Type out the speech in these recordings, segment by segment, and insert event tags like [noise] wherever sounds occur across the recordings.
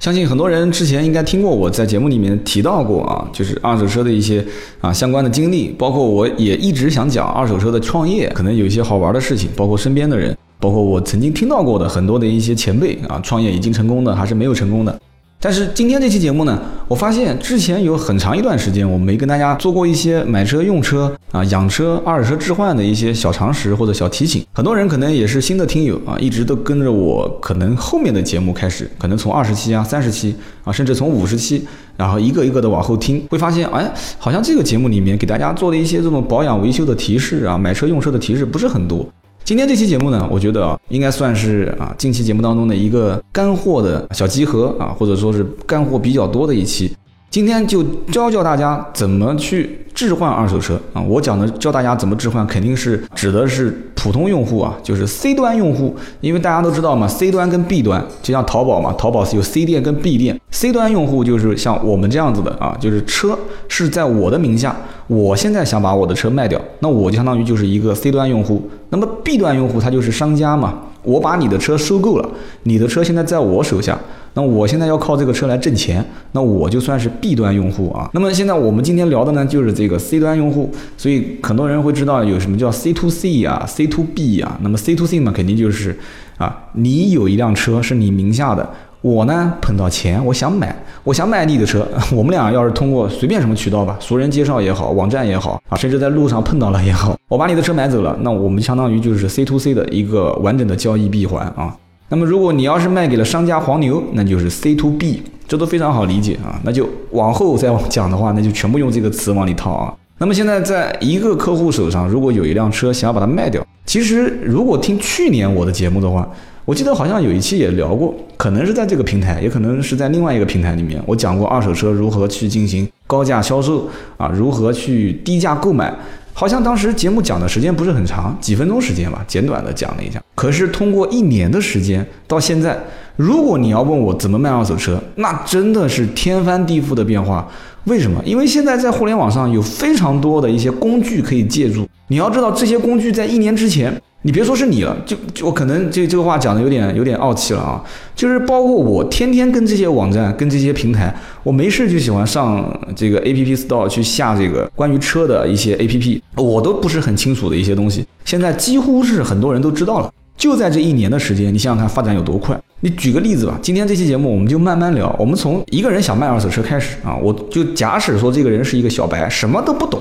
相信很多人之前应该听过我在节目里面提到过啊，就是二手车的一些啊相关的经历，包括我也一直想讲二手车的创业，可能有一些好玩的事情，包括身边的人，包括我曾经听到过的很多的一些前辈啊，创业已经成功的还是没有成功的。但是今天这期节目呢，我发现之前有很长一段时间我没跟大家做过一些买车、用车啊、养车、二手车置换的一些小常识或者小提醒。很多人可能也是新的听友啊，一直都跟着我，可能后面的节目开始，可能从二十期啊、三十期啊，甚至从五十期，然后一个一个的往后听，会发现，哎，好像这个节目里面给大家做的一些这种保养维修的提示啊、买车用车的提示不是很多。今天这期节目呢，我觉得啊，应该算是啊近期节目当中的一个干货的小集合啊，或者说是干货比较多的一期。今天就教教大家怎么去置换二手车啊！我讲的教大家怎么置换，肯定是指的是普通用户啊，就是 C 端用户，因为大家都知道嘛，C 端跟 B 端就像淘宝嘛，淘宝是有 C 店跟 B 店，C 端用户就是像我们这样子的啊，就是车是在我的名下，我现在想把我的车卖掉，那我就相当于就是一个 C 端用户，那么 B 端用户他就是商家嘛。我把你的车收购了，你的车现在在我手下，那我现在要靠这个车来挣钱，那我就算是 B 端用户啊。那么现在我们今天聊的呢，就是这个 C 端用户，所以很多人会知道有什么叫 C to C 啊，C to B 啊。那么 C to C 嘛，肯定就是啊，你有一辆车是你名下的。我呢碰到钱，我想买，我想买你的车。[laughs] 我们俩要是通过随便什么渠道吧，熟人介绍也好，网站也好啊，甚至在路上碰到了也好，我把你的车买走了，那我们相当于就是 C to C 的一个完整的交易闭环啊。那么如果你要是卖给了商家黄牛，那就是 C to B，这都非常好理解啊。那就往后再讲的话，那就全部用这个词往里套啊。那么现在在一个客户手上，如果有一辆车想要把它卖掉，其实如果听去年我的节目的话。我记得好像有一期也聊过，可能是在这个平台，也可能是在另外一个平台里面，我讲过二手车如何去进行高价销售啊，如何去低价购买。好像当时节目讲的时间不是很长，几分钟时间吧，简短的讲了一下。可是通过一年的时间到现在，如果你要问我怎么卖二手车，那真的是天翻地覆的变化。为什么？因为现在在互联网上有非常多的一些工具可以借助。你要知道，这些工具在一年之前。你别说是你了，就就我可能这这个话讲的有点有点傲气了啊，就是包括我天天跟这些网站跟这些平台，我没事就喜欢上这个 A P P Store 去下这个关于车的一些 A P P，我都不是很清楚的一些东西，现在几乎是很多人都知道了。就在这一年的时间，你想想看发展有多快。你举个例子吧，今天这期节目我们就慢慢聊，我们从一个人想卖二手车开始啊，我就假使说这个人是一个小白，什么都不懂。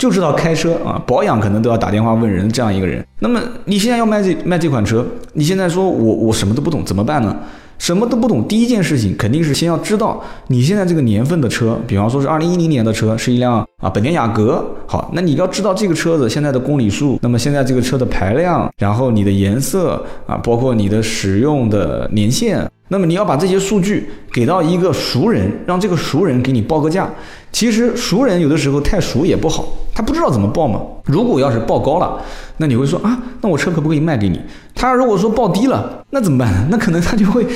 就知道开车啊，保养可能都要打电话问人这样一个人。那么你现在要卖这卖这款车，你现在说我我什么都不懂怎么办呢？什么都不懂，第一件事情肯定是先要知道你现在这个年份的车，比方说是二零一零年的车，是一辆啊本田雅阁。好，那你要知道这个车子现在的公里数，那么现在这个车的排量，然后你的颜色啊，包括你的使用的年限。那么你要把这些数据给到一个熟人，让这个熟人给你报个价。其实熟人有的时候太熟也不好，他不知道怎么报嘛。如果要是报高了，那你会说啊，那我车可不可以卖给你？他如果说报低了，那怎么办呢？那可能他就会，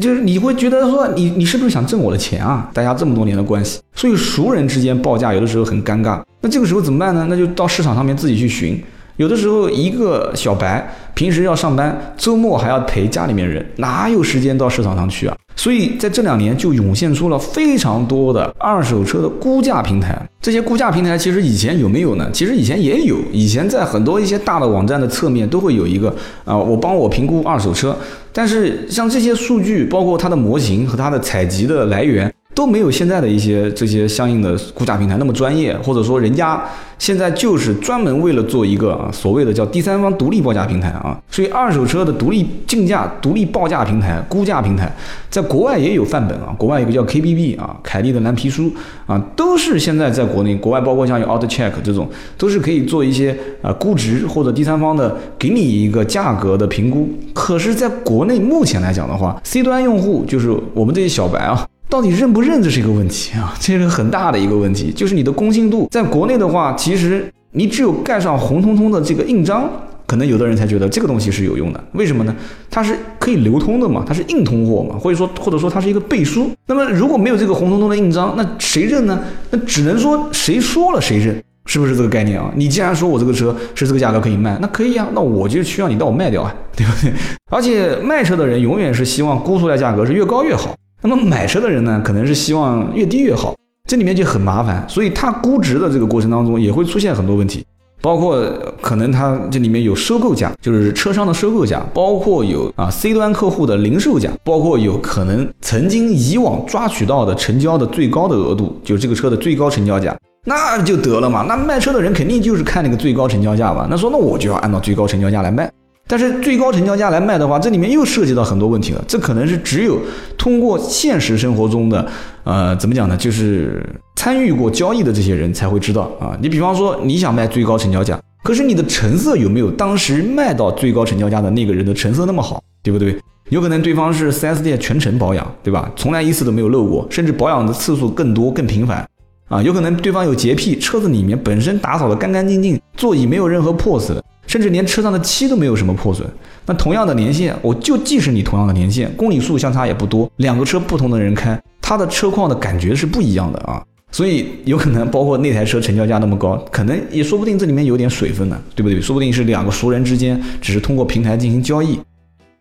就是你会觉得说你你是不是想挣我的钱啊？大家这么多年的关系，所以熟人之间报价有的时候很尴尬。那这个时候怎么办呢？那就到市场上面自己去寻。有的时候，一个小白平时要上班，周末还要陪家里面人，哪有时间到市场上去啊？所以在这两年就涌现出了非常多的二手车的估价平台。这些估价平台其实以前有没有呢？其实以前也有，以前在很多一些大的网站的侧面都会有一个啊，我帮我评估二手车。但是像这些数据，包括它的模型和它的采集的来源。都没有现在的一些这些相应的估价平台那么专业，或者说人家现在就是专门为了做一个啊所谓的叫第三方独立报价平台啊，所以二手车的独立竞价、独立报价平台、估价平台，在国外也有范本啊，国外有个叫 KBB 啊，凯利的蓝皮书啊，都是现在在国内国外，包括像有 AutoCheck 这种，都是可以做一些啊估值或者第三方的给你一个价格的评估。可是，在国内目前来讲的话，C 端用户就是我们这些小白啊。到底认不认这是一个问题啊，这是很大的一个问题。就是你的公信度，在国内的话，其实你只有盖上红彤彤的这个印章，可能有的人才觉得这个东西是有用的。为什么呢？它是可以流通的嘛，它是硬通货嘛，或者说或者说它是一个背书。那么如果没有这个红彤彤的印章，那谁认呢？那只能说谁说了谁认。是不是这个概念啊？你既然说我这个车是这个价格可以卖，那可以啊，那我就需要你帮我卖掉啊，对不对？而且卖车的人永远是希望估出来价格是越高越好，那么买车的人呢，可能是希望越低越好，这里面就很麻烦，所以它估值的这个过程当中也会出现很多问题，包括可能它这里面有收购价，就是车商的收购价，包括有啊 C 端客户的零售价，包括有可能曾经以往抓取到的成交的最高的额度，就是这个车的最高成交价。那就得了嘛，那卖车的人肯定就是看那个最高成交价嘛。那说那我就要按照最高成交价来卖，但是最高成交价来卖的话，这里面又涉及到很多问题了。这可能是只有通过现实生活中的，呃，怎么讲呢？就是参与过交易的这些人才会知道啊。你比方说你想卖最高成交价，可是你的成色有没有当时卖到最高成交价的那个人的成色那么好，对不对？有可能对方是 4S 店全程保养，对吧？从来一次都没有漏过，甚至保养的次数更多更频繁。啊，有可能对方有洁癖，车子里面本身打扫的干干净净，座椅没有任何破损，甚至连车上的漆都没有什么破损。那同样的年限，我就即使你同样的年限，公里数相差也不多，两个车不同的人开，它的车况的感觉是不一样的啊。所以有可能包括那台车成交价那么高，可能也说不定这里面有点水分呢，对不对？说不定是两个熟人之间只是通过平台进行交易。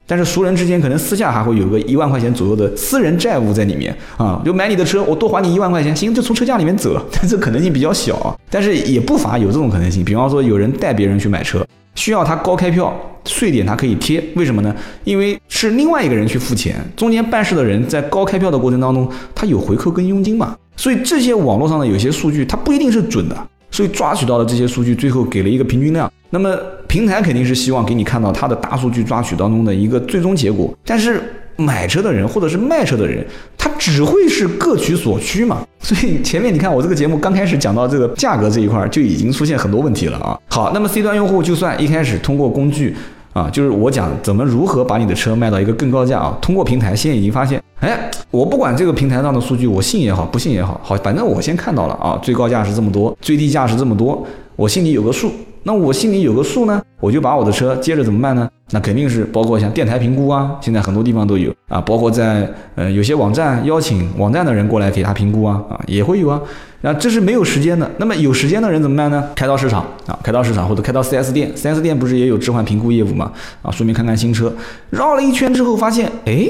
但是熟人之间可能私下还会有个一万块钱左右的私人债务在里面啊，就买你的车，我多还你一万块钱，行，就从车价里面走，但 [laughs] 这可能性比较小，但是也不乏有这种可能性。比方说有人带别人去买车，需要他高开票，税点他可以贴，为什么呢？因为是另外一个人去付钱，中间办事的人在高开票的过程当中，他有回扣跟佣金嘛，所以这些网络上的有些数据它不一定是准的，所以抓取到的这些数据最后给了一个平均量，那么。平台肯定是希望给你看到它的大数据抓取当中的一个最终结果，但是买车的人或者是卖车的人，他只会是各取所需嘛。[laughs] 所以前面你看我这个节目刚开始讲到这个价格这一块，就已经出现很多问题了啊。好，那么 C 端用户就算一开始通过工具啊，就是我讲怎么如何把你的车卖到一个更高价啊，通过平台现在已经发现，哎，我不管这个平台上的数据我信也好不信也好，好，反正我先看到了啊，最高价是这么多，最低价是这么多，我心里有个数。那我心里有个数呢，我就把我的车接着怎么办呢？那肯定是包括像电台评估啊，现在很多地方都有啊，包括在呃有些网站邀请网站的人过来给他评估啊，啊也会有啊。那这是没有时间的，那么有时间的人怎么办呢？开到市场啊，开到市场或者开到 4S 店，4S 店不是也有置换评估业务嘛？啊，顺便看看新车，绕了一圈之后发现，哎，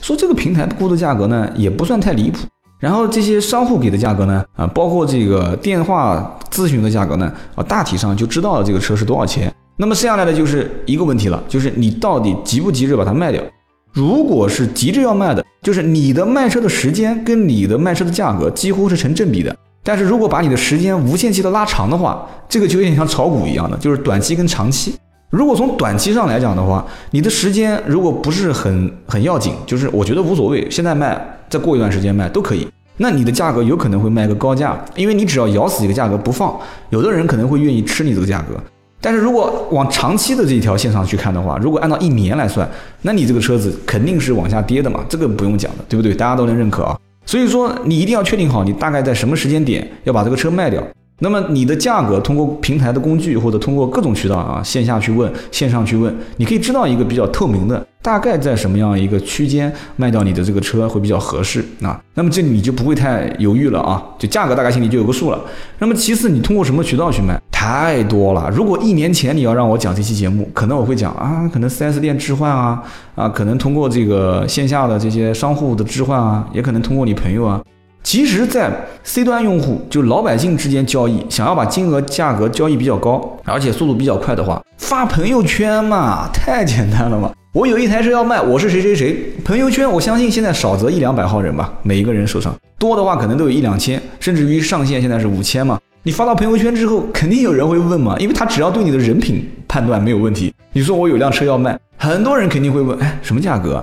说这个平台估的价格呢也不算太离谱。然后这些商户给的价格呢，啊，包括这个电话咨询的价格呢，啊，大体上就知道了这个车是多少钱。那么剩下来的就是一个问题了，就是你到底急不急着把它卖掉？如果是急着要卖的，就是你的卖车的时间跟你的卖车的价格几乎是成正比的。但是如果把你的时间无限期的拉长的话，这个就有点像炒股一样的，就是短期跟长期。如果从短期上来讲的话，你的时间如果不是很很要紧，就是我觉得无所谓，现在卖。再过一段时间卖都可以，那你的价格有可能会卖个高价，因为你只要咬死一个价格不放，有的人可能会愿意吃你这个价格。但是如果往长期的这一条线上去看的话，如果按照一年来算，那你这个车子肯定是往下跌的嘛，这个不用讲的，对不对？大家都能认可啊。所以说你一定要确定好，你大概在什么时间点要把这个车卖掉。那么你的价格通过平台的工具或者通过各种渠道啊，线下去问，线上去问，你可以知道一个比较透明的。大概在什么样一个区间卖掉你的这个车会比较合适啊？那么这你就不会太犹豫了啊，就价格大概心里就有个数了。那么其次，你通过什么渠道去卖？太多了。如果一年前你要让我讲这期节目，可能我会讲啊，可能 4S 店置换啊，啊，可能通过这个线下的这些商户的置换啊，也可能通过你朋友啊。其实，在 C 端用户就老百姓之间交易，想要把金额价格交易比较高，而且速度比较快的话，发朋友圈嘛，太简单了嘛。[laughs] 我有一台车要卖，我是谁谁谁。朋友圈，我相信现在少则一两百号人吧，每一个人手上多的话可能都有一两千，甚至于上限现在是五千嘛。你发到朋友圈之后，肯定有人会问嘛，因为他只要对你的人品判断没有问题。你说我有辆车要卖，很多人肯定会问，哎，什么价格？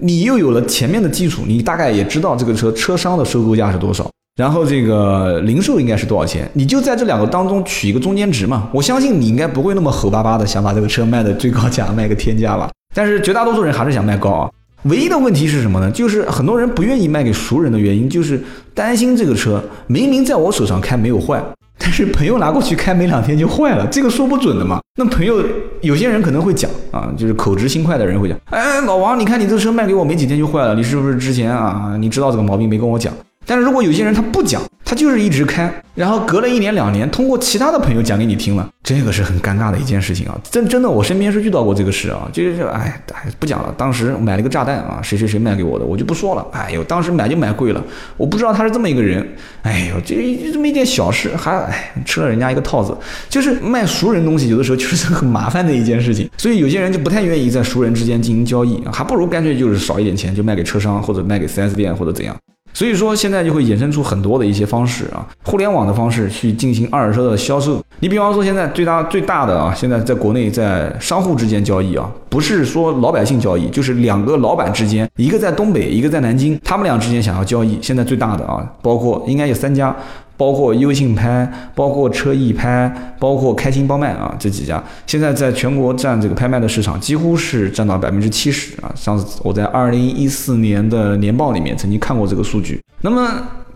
你又有了前面的基础，你大概也知道这个车车商的收购价是多少，然后这个零售应该是多少钱，你就在这两个当中取一个中间值嘛。我相信你应该不会那么吼巴巴的想把这个车卖的最高价卖个天价吧。但是绝大多数人还是想卖高啊，唯一的问题是什么呢？就是很多人不愿意卖给熟人的原因，就是担心这个车明明在我手上开没有坏，但是朋友拿过去开没两天就坏了，这个说不准的嘛。那朋友有些人可能会讲啊，就是口直心快的人会讲，哎，老王，你看你这车卖给我没几天就坏了，你是不是之前啊，你知道这个毛病没跟我讲？但是如果有些人他不讲，他就是一直开，然后隔了一年两年，通过其他的朋友讲给你听了，这个是很尴尬的一件事情啊！真真的，我身边是遇到过这个事啊，就是哎哎不讲了，当时买了个炸弹啊，谁谁谁卖给我的，我就不说了。哎呦，当时买就买贵了，我不知道他是这么一个人。哎呦，这这么一点小事，还哎吃了人家一个套子，就是卖熟人东西，有的时候就是很麻烦的一件事情。所以有些人就不太愿意在熟人之间进行交易，还不如干脆就是少一点钱就卖给车商或者卖给 4S 店或者怎样。所以说，现在就会衍生出很多的一些方式啊，互联网的方式去进行二手车的销售。你比方说，现在最大最大的啊，现在在国内在商户之间交易啊，不是说老百姓交易，就是两个老板之间，一个在东北，一个在南京，他们俩之间想要交易，现在最大的啊，包括应该有三家。包括优信拍，包括车易拍，包括开心包卖啊，这几家现在在全国占这个拍卖的市场几乎是占到百分之七十啊。上次我在二零一四年的年报里面曾经看过这个数据。那么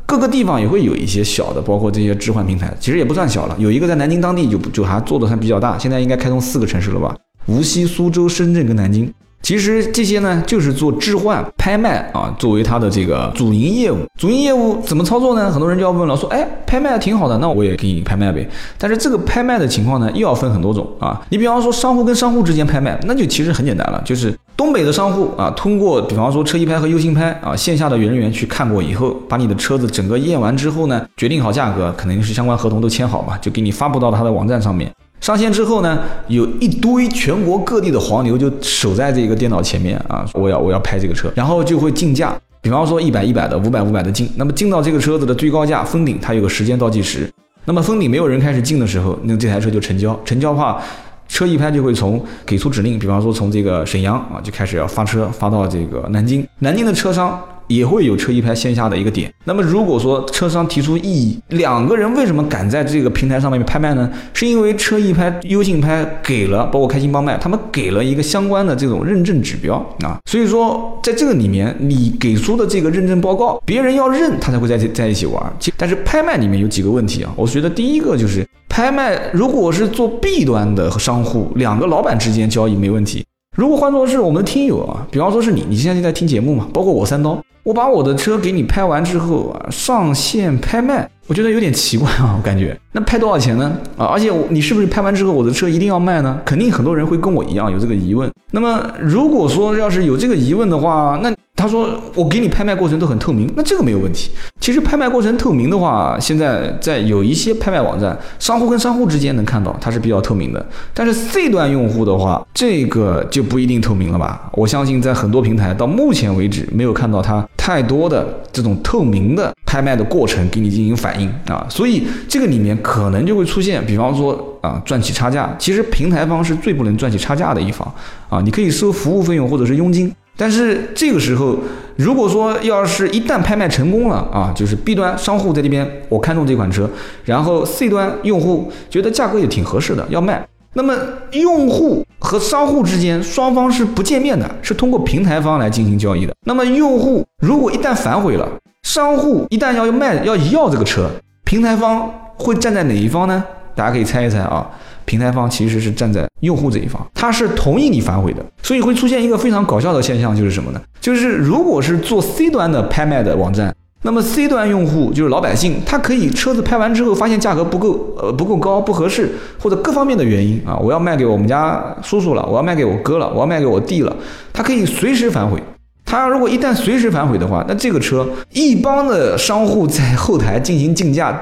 各个地方也会有一些小的，包括这些置换平台，其实也不算小了。有一个在南京当地就就还做的还比较大，现在应该开通四个城市了吧？无锡、苏州、深圳跟南京。其实这些呢，就是做置换拍卖啊，作为它的这个主营业务。主营业务怎么操作呢？很多人就要问了，说，哎，拍卖挺好的，那我也给你拍卖呗。但是这个拍卖的情况呢，又要分很多种啊。你比方说商户跟商户之间拍卖，那就其实很简单了，就是东北的商户啊，通过比方说车一拍和优信拍啊，线下的人员去看过以后，把你的车子整个验完之后呢，决定好价格，肯定是相关合同都签好嘛，就给你发布到他的网站上面。上线之后呢，有一堆全国各地的黄牛就守在这个电脑前面啊，我要我要拍这个车，然后就会竞价，比方说一百一百的，五百五百的竞，那么竞到这个车子的最高价封顶，它有个时间倒计时，那么封顶没有人开始竞的时候，那这台车就成交，成交的话，车一拍就会从给出指令，比方说从这个沈阳啊就开始要发车发到这个南京，南京的车商。也会有车一拍线下的一个点。那么如果说车商提出异议，两个人为什么敢在这个平台上面拍卖呢？是因为车一拍、优信拍给了，包括开心帮卖，他们给了一个相关的这种认证指标啊。所以说，在这个里面，你给出的这个认证报告，别人要认，他才会在在一起玩。但是拍卖里面有几个问题啊，我觉得第一个就是拍卖，如果是做 B 端的商户，两个老板之间交易没问题。如果换作是我们的听友啊，比方说是你，你现在在听节目嘛，包括我三刀。我把我的车给你拍完之后啊，上线拍卖，我觉得有点奇怪啊，我感觉那拍多少钱呢？啊，而且你是不是拍完之后我的车一定要卖呢？肯定很多人会跟我一样有这个疑问。那么如果说要是有这个疑问的话，那。他说：“我给你拍卖过程都很透明，那这个没有问题。其实拍卖过程透明的话，现在在有一些拍卖网站，商户跟商户之间能看到，它是比较透明的。但是 C 端用户的话，这个就不一定透明了吧？我相信在很多平台到目前为止没有看到它太多的这种透明的拍卖的过程给你进行反应啊。所以这个里面可能就会出现，比方说啊赚取差价。其实平台方是最不能赚取差价的一方啊，你可以收服务费用或者是佣金。”但是这个时候，如果说要是一旦拍卖成功了啊，就是 B 端商户在这边我看中这款车，然后 C 端用户觉得价格也挺合适的要卖，那么用户和商户之间双方是不见面的，是通过平台方来进行交易的。那么用户如果一旦反悔了，商户一旦要卖要要这个车，平台方会站在哪一方呢？大家可以猜一猜啊。平台方其实是站在用户这一方，他是同意你反悔的，所以会出现一个非常搞笑的现象，就是什么呢？就是如果是做 C 端的拍卖的网站，那么 C 端用户就是老百姓，他可以车子拍完之后发现价格不够，呃不够高不合适，或者各方面的原因啊，我要卖给我们家叔叔了，我要卖给我哥了，我要卖给我弟了，他可以随时反悔。他如果一旦随时反悔的话，那这个车一帮的商户在后台进行竞价。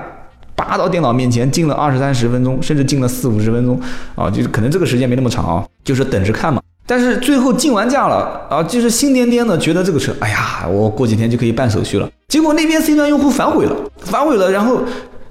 扒到电脑面前，静了二十三十分钟，甚至静了四五十分钟，啊，就是可能这个时间没那么长啊，就是等着看嘛。但是最后竞完价了啊，就是心颠颠的觉得这个车，哎呀，我过几天就可以办手续了。结果那边 C 端用户反悔了，反悔了，然后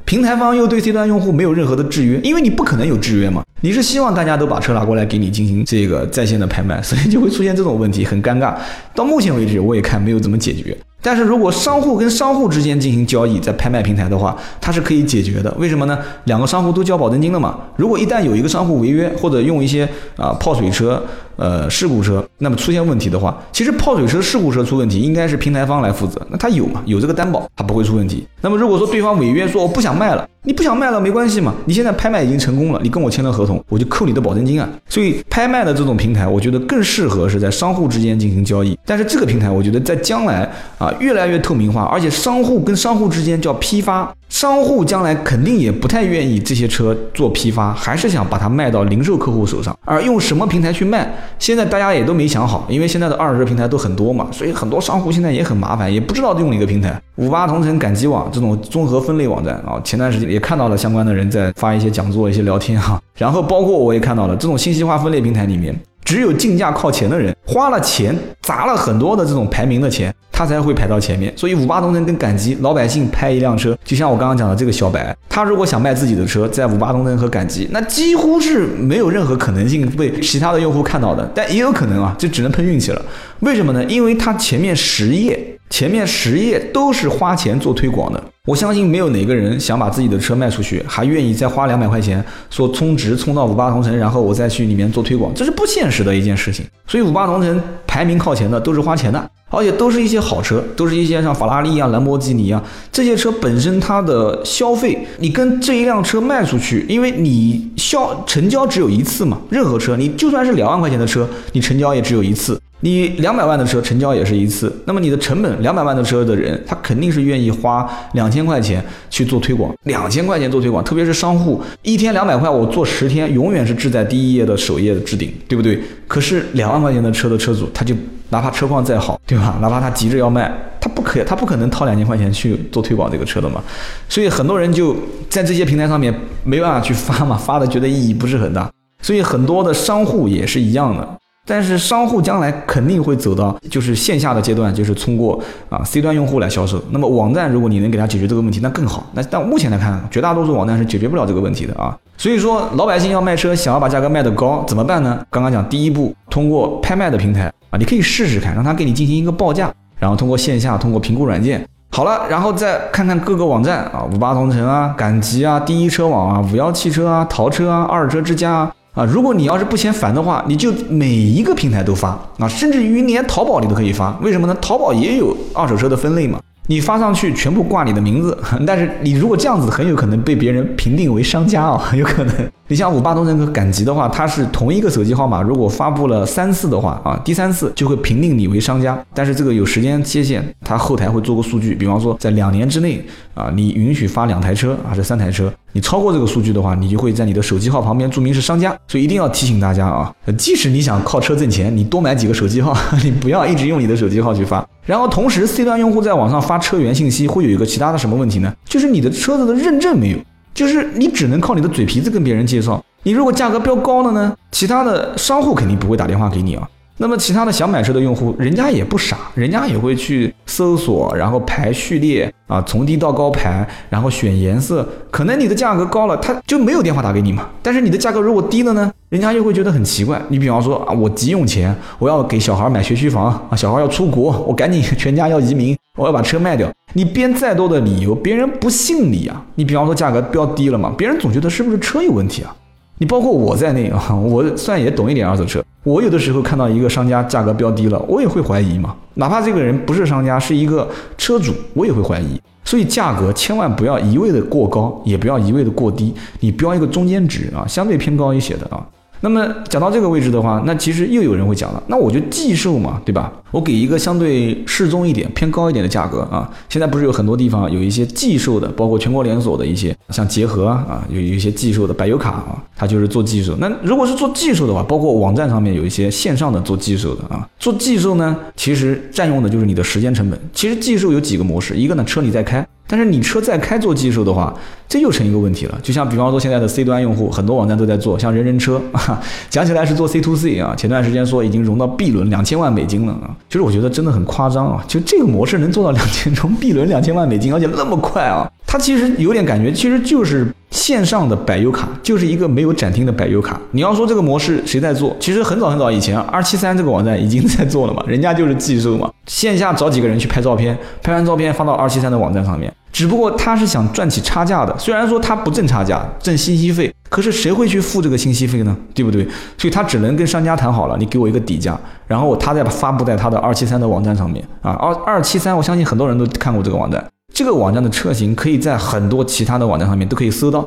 平台方又对 C 端用户没有任何的制约，因为你不可能有制约嘛，你是希望大家都把车拿过来给你进行这个在线的拍卖，所以就会出现这种问题，很尴尬。到目前为止，我也看没有怎么解决。但是如果商户跟商户之间进行交易，在拍卖平台的话，它是可以解决的。为什么呢？两个商户都交保证金了嘛。如果一旦有一个商户违约，或者用一些啊泡水车呃事故车，那么出现问题的话，其实泡水车事故车出问题应该是平台方来负责，那他有嘛？有这个担保，他不会出问题。那么如果说对方违约说我不想卖了，你不想卖了没关系嘛？你现在拍卖已经成功了，你跟我签了合同，我就扣你的保证金啊。所以拍卖的这种平台，我觉得更适合是在商户之间进行交易。但是这个平台，我觉得在将来啊越来越透明化，而且商户跟商户之间叫批发，商户将来肯定也不太愿意这些车做批发，还是想把它卖到零售客户手上。而用什么平台去卖，现在大家也都没想好，因为现在的二手车平台都很多嘛，所以很多商户现在也很麻烦，也不知道用哪个平台。五八同城、赶集网这种综合分类网站啊，前段时间也看到了相关的人在发一些讲座、一些聊天哈。然后包括我也看到了这种信息化分类平台里面，只有竞价靠前的人花了钱砸了很多的这种排名的钱，他才会排到前面。所以五八同城跟赶集，老百姓拍一辆车，就像我刚刚讲的这个小白，他如果想卖自己的车，在五八同城和赶集，那几乎是没有任何可能性被其他的用户看到的。但也有可能啊，就只能碰运气了。为什么呢？因为他前面十页。前面十页都是花钱做推广的，我相信没有哪个人想把自己的车卖出去，还愿意再花两百块钱说充值充到五八同城，然后我再去里面做推广，这是不现实的一件事情。所以五八同城排名靠前的都是花钱的，而且都是一些好车，都是一些像法拉利啊、兰博基尼啊这些车本身它的消费，你跟这一辆车卖出去，因为你销成交只有一次嘛，任何车你就算是两万块钱的车，你成交也只有一次。你两百万的车成交也是一次，那么你的成本两百万的车的人，他肯定是愿意花两千块钱去做推广，两千块钱做推广，特别是商户一天两百块，我做十天，永远是置在第一页的首页的置顶，对不对？可是两万块钱的车的车主，他就哪怕车况再好，对吧？哪怕他急着要卖，他不可他不可能掏两千块钱去做推广这个车的嘛。所以很多人就在这些平台上面没办法去发嘛，发的觉得意义不是很大。所以很多的商户也是一样的。但是商户将来肯定会走到就是线下的阶段，就是通过啊 C 端用户来销售。那么网站如果你能给他解决这个问题，那更好。那但目前来看，绝大多数网站是解决不了这个问题的啊。所以说老百姓要卖车，想要把价格卖得高，怎么办呢？刚刚讲第一步，通过拍卖的平台啊，你可以试试看，让他给你进行一个报价，然后通过线下通过评估软件，好了，然后再看看各个网站啊，五八同城啊、赶集啊、第一车网啊、五幺汽车啊、淘车啊、二手车之家啊。啊，如果你要是不嫌烦的话，你就每一个平台都发啊，甚至于连淘宝你都可以发。为什么呢？淘宝也有二手车的分类嘛。你发上去全部挂你的名字，[laughs] 但是你如果这样子，很有可能被别人评定为商家哦，[laughs] 有可能。你像五八同城和赶集的话，它是同一个手机号码，如果发布了三次的话啊，第三次就会评定你为商家。但是这个有时间切线，它后台会做个数据，比方说在两年之内啊，你允许发两台车还是三台车，你超过这个数据的话，你就会在你的手机号旁边注明是商家。所以一定要提醒大家啊，即使你想靠车挣钱，你多买几个手机号，[laughs] 你不要一直用你的手机号去发。然后同时，C 端用户在网上发车源信息，会有一个其他的什么问题呢？就是你的车子的认证没有，就是你只能靠你的嘴皮子跟别人介绍。你如果价格标高了呢，其他的商户肯定不会打电话给你啊。那么其他的想买车的用户，人家也不傻，人家也会去搜索，然后排序列啊，从低到高排，然后选颜色。可能你的价格高了，他就没有电话打给你嘛。但是你的价格如果低了呢，人家又会觉得很奇怪。你比方说啊，我急用钱，我要给小孩买学区房啊，小孩要出国，我赶紧全家要移民，我要把车卖掉。你编再多的理由，别人不信你啊。你比方说价格标低了嘛，别人总觉得是不是车有问题啊？你包括我在内啊，[laughs] 我算也懂一点二手车。我有的时候看到一个商家价格标低了，我也会怀疑嘛。哪怕这个人不是商家，是一个车主，我也会怀疑。所以价格千万不要一味的过高，也不要一味的过低，你标一个中间值啊，相对偏高一些的啊。那么讲到这个位置的话，那其实又有人会讲了，那我就寄售嘛，对吧？我给一个相对适中一点、偏高一点的价格啊。现在不是有很多地方有一些寄售的，包括全国连锁的一些，像结合啊，有有一些寄售的百油卡啊，它就是做寄售。那如果是做寄售的话，包括网站上面有一些线上的做寄售的啊，做寄售呢，其实占用的就是你的时间成本。其实寄售有几个模式，一个呢车你在开。但是你车再开做技术的话，这又成一个问题了。就像比方说现在的 C 端用户，很多网站都在做，像人人车，[laughs] 讲起来是做 C to C 啊。前段时间说已经融到 B 轮两千万美金了啊，其实我觉得真的很夸张啊。就这个模式能做到两千，从 B 轮两千万美金，而且那么快啊，它其实有点感觉，其实就是线上的百优卡，就是一个没有展厅的百优卡。你要说这个模式谁在做？其实很早很早以前，二七三这个网站已经在做了嘛，人家就是技术嘛，线下找几个人去拍照片，拍完照片发到二七三的网站上面。只不过他是想赚起差价的。虽然说他不挣差价，挣信息费，可是谁会去付这个信息费呢？对不对？所以他只能跟商家谈好了，你给我一个底价，然后他再发布在他的二七三的网站上面啊。二二七三，我相信很多人都看过这个网站。这个网站的车型可以在很多其他的网站上面都可以搜到。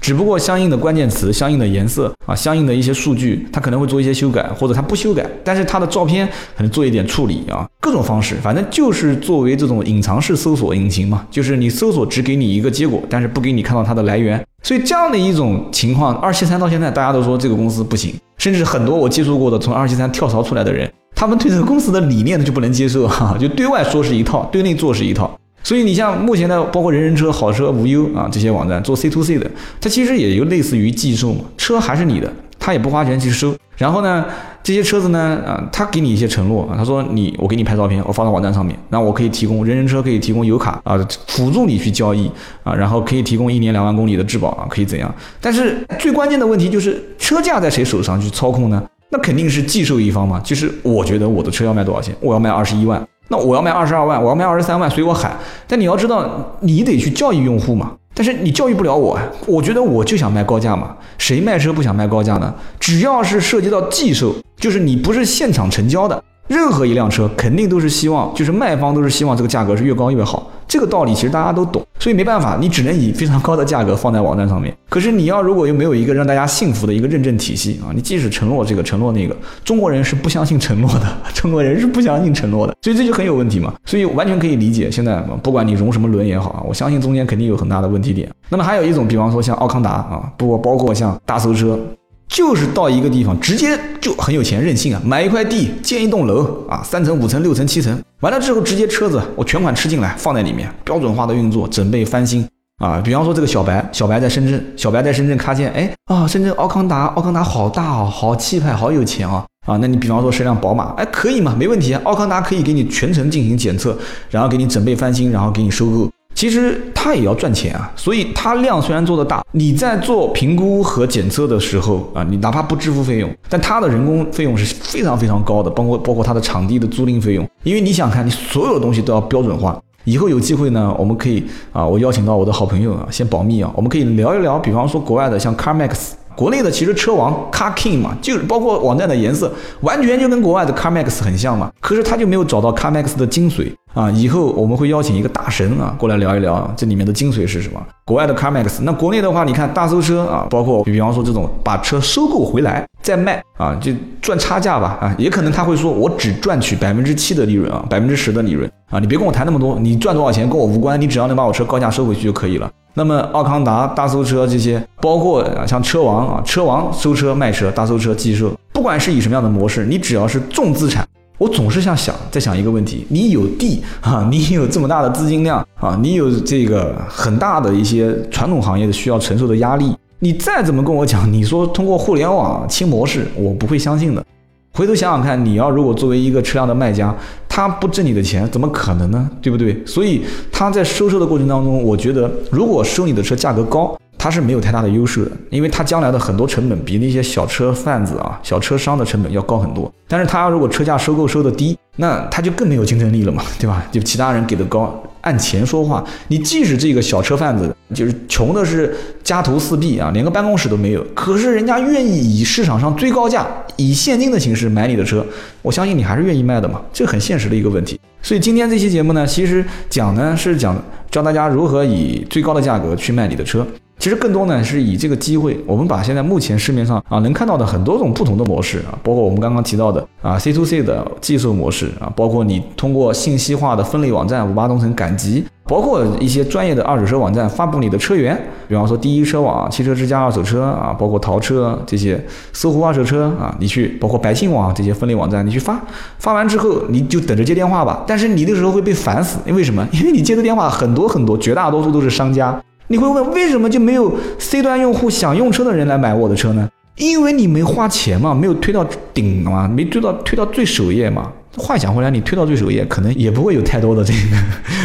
只不过相应的关键词、相应的颜色啊、相应的一些数据，它可能会做一些修改，或者它不修改，但是它的照片可能做一点处理啊，各种方式，反正就是作为这种隐藏式搜索引擎嘛，就是你搜索只给你一个结果，但是不给你看到它的来源。所以这样的一种情况，二七三到现在大家都说这个公司不行，甚至很多我接触过的从二七三跳槽出来的人，他们对这个公司的理念呢就不能接受哈，就对外说是一套，对内做是一套。所以你像目前的包括人人车、好车、无忧啊这些网站做 C to C 的，它其实也就类似于寄售嘛，车还是你的，他也不花钱去收。然后呢，这些车子呢，啊，他给你一些承诺啊，他说你我给你拍照片，我放到网站上面，那我可以提供人人车可以提供油卡啊，辅助你去交易啊，然后可以提供一年两万公里的质保啊，可以怎样？但是最关键的问题就是车价在谁手上去操控呢？那肯定是寄售一方嘛，就是我觉得我的车要卖多少钱，我要卖二十一万。那我要卖二十二万，我要卖二十三万，随我喊。但你要知道，你得去教育用户嘛。但是你教育不了我，我觉得我就想卖高价嘛。谁卖车不想卖高价呢？只要是涉及到寄售，就是你不是现场成交的。任何一辆车肯定都是希望，就是卖方都是希望这个价格是越高越好，这个道理其实大家都懂，所以没办法，你只能以非常高的价格放在网站上面。可是你要如果又没有一个让大家信服的一个认证体系啊，你即使承诺这个承诺那个，中国人是不相信承诺的，中国人是不相信承诺的，所以这就很有问题嘛。所以完全可以理解，现在不管你融什么轮也好啊，我相信中间肯定有很大的问题点。那么还有一种，比方说像奥康达啊，不过包括像大搜车。就是到一个地方，直接就很有钱任性啊，买一块地建一栋楼啊，三层、五层、六层、七层，完了之后直接车子我全款吃进来放在里面，标准化的运作，准备翻新啊。比方说这个小白，小白在深圳，小白在深圳看见，哎啊，深圳奥康达，奥康达好大哦，好气派，好有钱啊啊。那你比方说是辆宝马，哎，可以嘛，没问题，奥康达可以给你全程进行检测，然后给你准备翻新，然后给你收购。其实它也要赚钱啊，所以它量虽然做得大，你在做评估和检测的时候啊，你哪怕不支付费用，但它的人工费用是非常非常高的，包括包括它的场地的租赁费用，因为你想看，你所有的东西都要标准化。以后有机会呢，我们可以啊，我邀请到我的好朋友啊，先保密啊，我们可以聊一聊，比方说国外的像 CarMax。国内的其实车王 Car King 嘛，就是包括网站的颜色，完全就跟国外的 Car Max 很像嘛。可是他就没有找到 Car Max 的精髓啊。以后我们会邀请一个大神啊过来聊一聊这里面的精髓是什么。国外的 Car Max，那国内的话，你看大搜车啊，包括比方说这种把车收购回来再卖啊，就赚差价吧啊，也可能他会说我只赚取百分之七的利润啊，百分之十的利润啊，你别跟我谈那么多，你赚多少钱跟我无关，你只要能把我车高价收回去就可以了。那么奥康达、大搜车这些，包括啊像车王啊，车王收车卖车，大搜车寄售，不管是以什么样的模式，你只要是重资产，我总是想想在想一个问题：你有地啊，你有这么大的资金量啊，你有这个很大的一些传统行业的需要承受的压力，你再怎么跟我讲，你说通过互联网轻模式，我不会相信的。回头想想看，你要如果作为一个车辆的卖家，他不挣你的钱，怎么可能呢？对不对？所以他在收车的过程当中，我觉得如果收你的车价格高，他是没有太大的优势的，因为他将来的很多成本比那些小车贩子啊、小车商的成本要高很多。但是他如果车价收购收的低，那他就更没有竞争力了嘛，[laughs] 对吧？就其他人给的高。按钱说话，你即使这个小车贩子就是穷的是家徒四壁啊，连个办公室都没有，可是人家愿意以市场上最高价以现金的形式买你的车，我相信你还是愿意卖的嘛，[laughs] 这很现实的一个问题。所以今天这期节目呢，其实讲呢是讲教大家如何以最高的价格去卖你的车。其实更多呢是以这个机会，我们把现在目前市面上啊能看到的很多种不同的模式啊，包括我们刚刚提到的啊 C to C 的寄售模式啊，包括你通过信息化的分类网站五八同城赶集，包括一些专业的二手车网站发布你的车源，比方说第一车网、汽车之家二手车啊，包括淘车这些搜狐二手车啊，你去包括百姓网这些分类网站，你去发，发完之后你就等着接电话吧。但是你那时候会被烦死，因为什么？因为你接的电话很多很多，绝大多数都是商家。你会问为什么就没有 C 端用户想用车的人来买我的车呢？因为你没花钱嘛，没有推到顶嘛，没推到推到最首页嘛。话讲回来，你推到最首页，可能也不会有太多的这个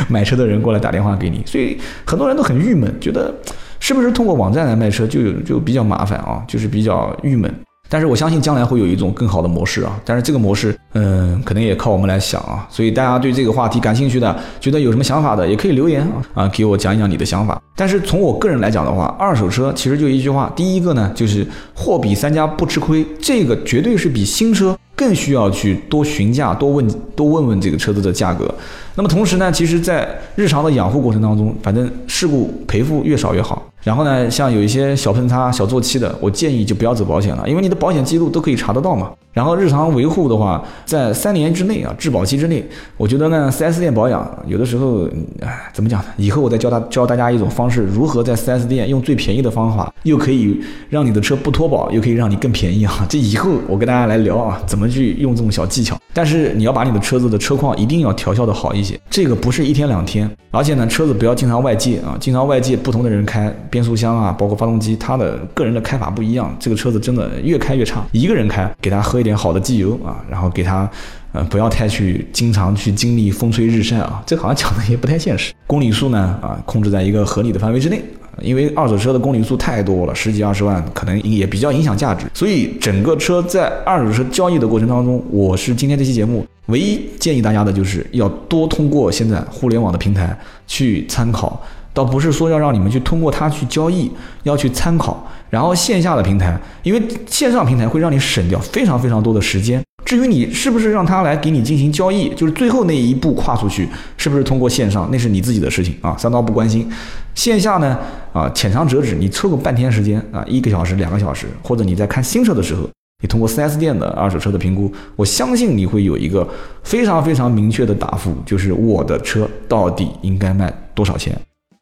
买车的人过来打电话给你。所以很多人都很郁闷，觉得是不是通过网站来卖车就有就比较麻烦啊，就是比较郁闷。但是我相信将来会有一种更好的模式啊，但是这个模式，嗯，可能也靠我们来想啊。所以大家对这个话题感兴趣的，觉得有什么想法的，也可以留言啊，给我讲一讲你的想法。但是从我个人来讲的话，二手车其实就一句话，第一个呢就是货比三家不吃亏，这个绝对是比新车更需要去多询价、多问、多问问这个车子的价格。那么同时呢，其实在日常的养护过程当中，反正事故赔付越少越好。然后呢，像有一些小喷擦、小做漆的，我建议就不要走保险了，因为你的保险记录都可以查得到嘛。然后日常维护的话，在三年之内啊，质保期之内，我觉得呢，4S 店保养有的时候，哎，怎么讲呢？以后我再教大教大家一种方式，如何在 4S 店用最便宜的方法，又可以让你的车不脱保，又可以让你更便宜啊。[laughs] 这以后我跟大家来聊啊，怎么去用这种小技巧。但是你要把你的车子的车况一定要调校的好一些，这个不是一天两天，而且呢，车子不要经常外借啊，经常外借不同的人开，变速箱啊，包括发动机，它的个人的开法不一样，这个车子真的越开越差。一个人开，给他喝一点好的机油啊，然后给它，呃，不要太去经常去经历风吹日晒啊，这好像讲的也不太现实。公里数呢，啊，控制在一个合理的范围之内。因为二手车的公里数太多了，十几二十万，可能也比较影响价值。所以整个车在二手车交易的过程当中，我是今天这期节目唯一建议大家的就是要多通过现在互联网的平台去参考，倒不是说要让你们去通过它去交易，要去参考。然后线下的平台，因为线上平台会让你省掉非常非常多的时间。至于你是不是让他来给你进行交易，就是最后那一步跨出去，是不是通过线上，那是你自己的事情啊，三刀不关心。线下呢，啊，浅尝辄止，你抽个半天时间啊，一个小时、两个小时，或者你在看新车的时候，你通过 4S 店的二手车的评估，我相信你会有一个非常非常明确的答复，就是我的车到底应该卖多少钱。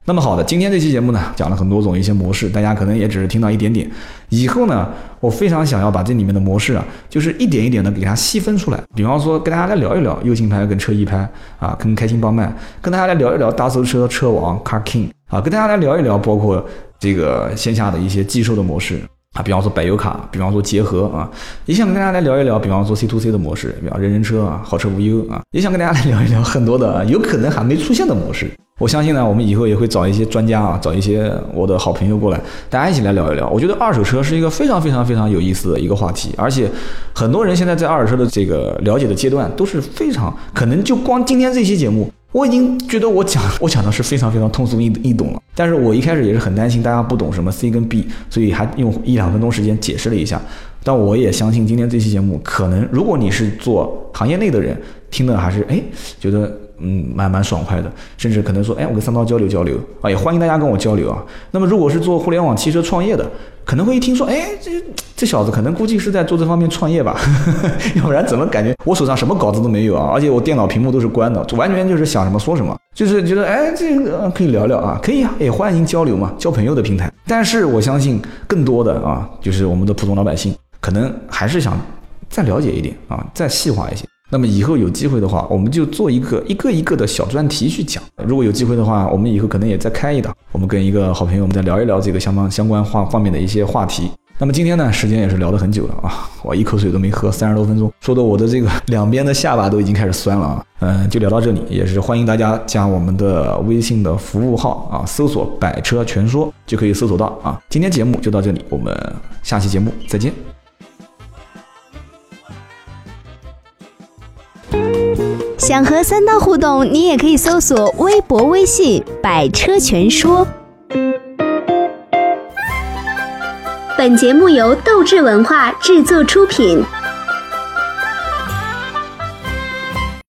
那么好的，今天这期节目呢，讲了很多种一些模式，大家可能也只是听到一点点。以后呢，我非常想要把这里面的模式啊，就是一点一点的给它细分出来。比方说，跟大家来聊一聊右倾拍跟车一拍啊，跟开心帮卖，跟大家来聊一聊大搜车车王 Car King 啊，跟大家来聊一聊包括这个线下的一些寄售的模式啊，比方说百油卡，比方说结合啊，也想跟大家来聊一聊，比方说 C to C 的模式，比方人人车啊，好车无忧啊，也想跟大家来聊一聊很多的有可能还没出现的模式。我相信呢，我们以后也会找一些专家啊，找一些我的好朋友过来，大家一起来聊一聊。我觉得二手车是一个非常非常非常有意思的一个话题，而且很多人现在在二手车的这个了解的阶段都是非常可能就光今天这期节目，我已经觉得我讲我讲的是非常非常通俗易易懂了。但是我一开始也是很担心大家不懂什么 C 跟 B，所以还用一两分钟时间解释了一下。但我也相信今天这期节目，可能如果你是做行业内的人，听的还是哎觉得。嗯，蛮蛮爽快的，甚至可能说，哎，我跟三刀交流交流啊，也欢迎大家跟我交流啊。那么，如果是做互联网汽车创业的，可能会一听说，哎，这这小子可能估计是在做这方面创业吧，[laughs] 要不然怎么感觉我手上什么稿子都没有啊？而且我电脑屏幕都是关的，完全就是想什么说什么，就是觉得，哎，这个可以聊聊啊，可以啊，也欢迎交流嘛，交朋友的平台。但是我相信更多的啊，就是我们的普通老百姓，可能还是想再了解一点啊，再细化一些。那么以后有机会的话，我们就做一个一个一个的小专题去讲。如果有机会的话，我们以后可能也再开一档，我们跟一个好朋友，我们再聊一聊这个相关相关话方面的一些话题。那么今天呢，时间也是聊得很久了啊，我一口水都没喝，三十多分钟，说的我的这个两边的下巴都已经开始酸了啊。嗯，就聊到这里，也是欢迎大家加我们的微信的服务号啊，搜索“百车全说”就可以搜索到啊。今天节目就到这里，我们下期节目再见。想和三刀互动，你也可以搜索微博、微信“百车全说”。本节目由斗志文化制作出品。